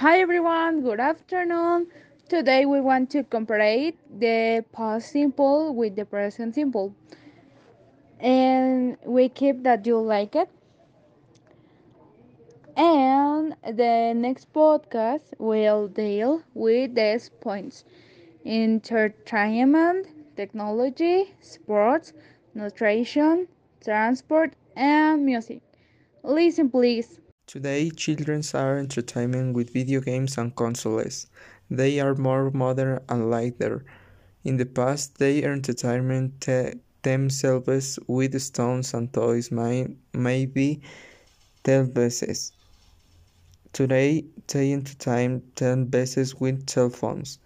Hi everyone, good afternoon. Today we want to compare the past simple with the present simple. And we keep that you like it. And the next podcast will deal with these points entertainment, technology, sports, nutrition, transport, and music. Listen, please. Today, children are entertainment with video games and consoles. They are more modern and lighter. In the past, they entertained te- themselves with stones and toys, may- maybe televisions. Today, they entertain themselves with cell phones.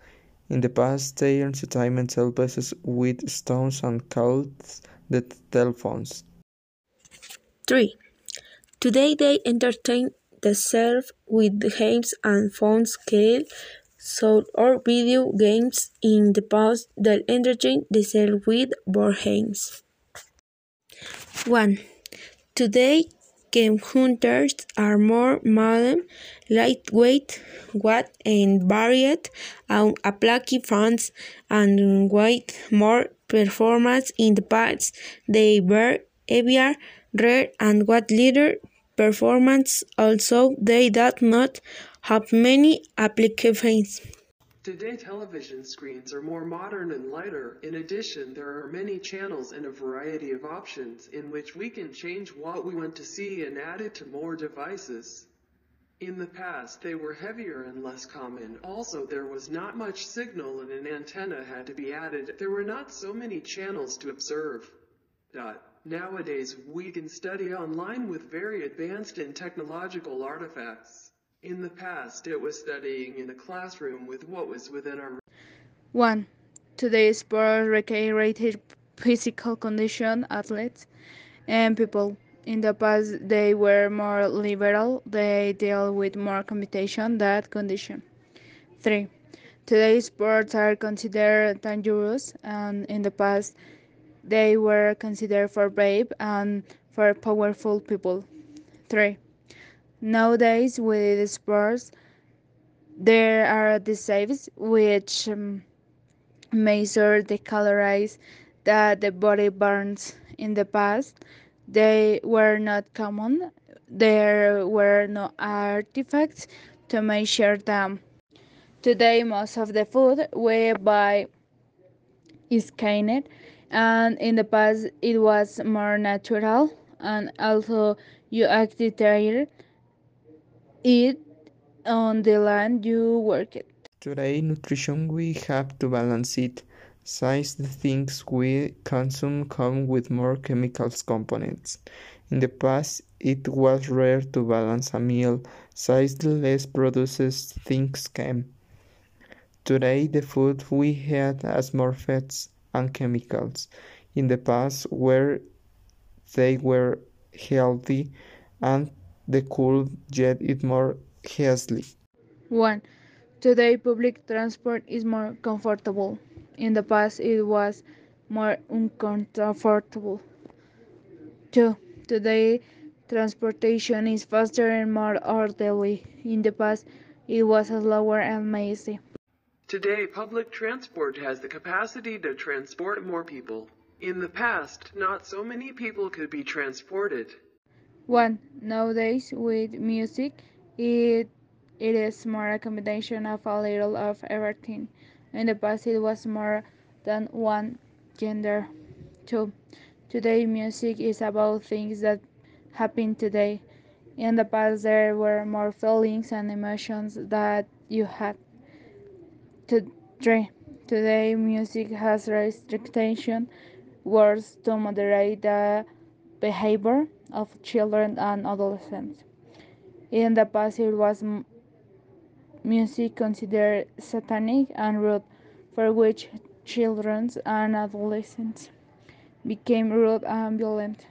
In the past, they entertained themselves with stones and called the telephones. 3. Today they entertain themselves with games and phone scale so or video games in the past they entertain themselves with board games. 1. Today game hunters are more modern, lightweight, wide and varied, and apply fans and with more performance in the past. They were heavier, rare and what little performance also they did not have many applications. Today television screens are more modern and lighter. In addition, there are many channels and a variety of options in which we can change what we want to see and add it to more devices. In the past, they were heavier and less common. Also, there was not much signal and an antenna had to be added. There were not so many channels to observe. Nowadays, we can study online with very advanced and technological artifacts. In the past, it was studying in a classroom with what was within our 1. Today's sports recreated physical condition athletes and people. In the past, they were more liberal. They deal with more competition that condition. 3. Today's sports are considered dangerous, and in the past, they were considered for brave and for powerful people. 3. Nowadays, with sports, there are the saves which um, measure the calories that the body burns. In the past, they were not common. There were no artifacts to measure them. Today, most of the food we buy is scanned, and in the past, it was more natural. And also, you activate it on the land you work it. Today, nutrition we have to balance it. Since the things we consume come with more chemicals components. In the past, it was rare to balance a meal, since the less processed things came. Today, the food we had has more fats and chemicals. In the past, where they were healthy and they could get it more easily. 1. Today, public transport is more comfortable. In the past, it was more uncomfortable. 2. Today, transportation is faster and more orderly. In the past, it was slower and messy. Today, public transport has the capacity to transport more people. In the past, not so many people could be transported. 1. Nowadays, with music, it it is more a combination of a little of everything. In the past, it was more than one gender. 2. Today, music is about things that happen today. In the past, there were more feelings and emotions that you had. 3. Today, music has restriction words to moderate the behavior of children and adolescents. In the past, it was music considered satanic and rude, for which children and adolescents became rude and violent.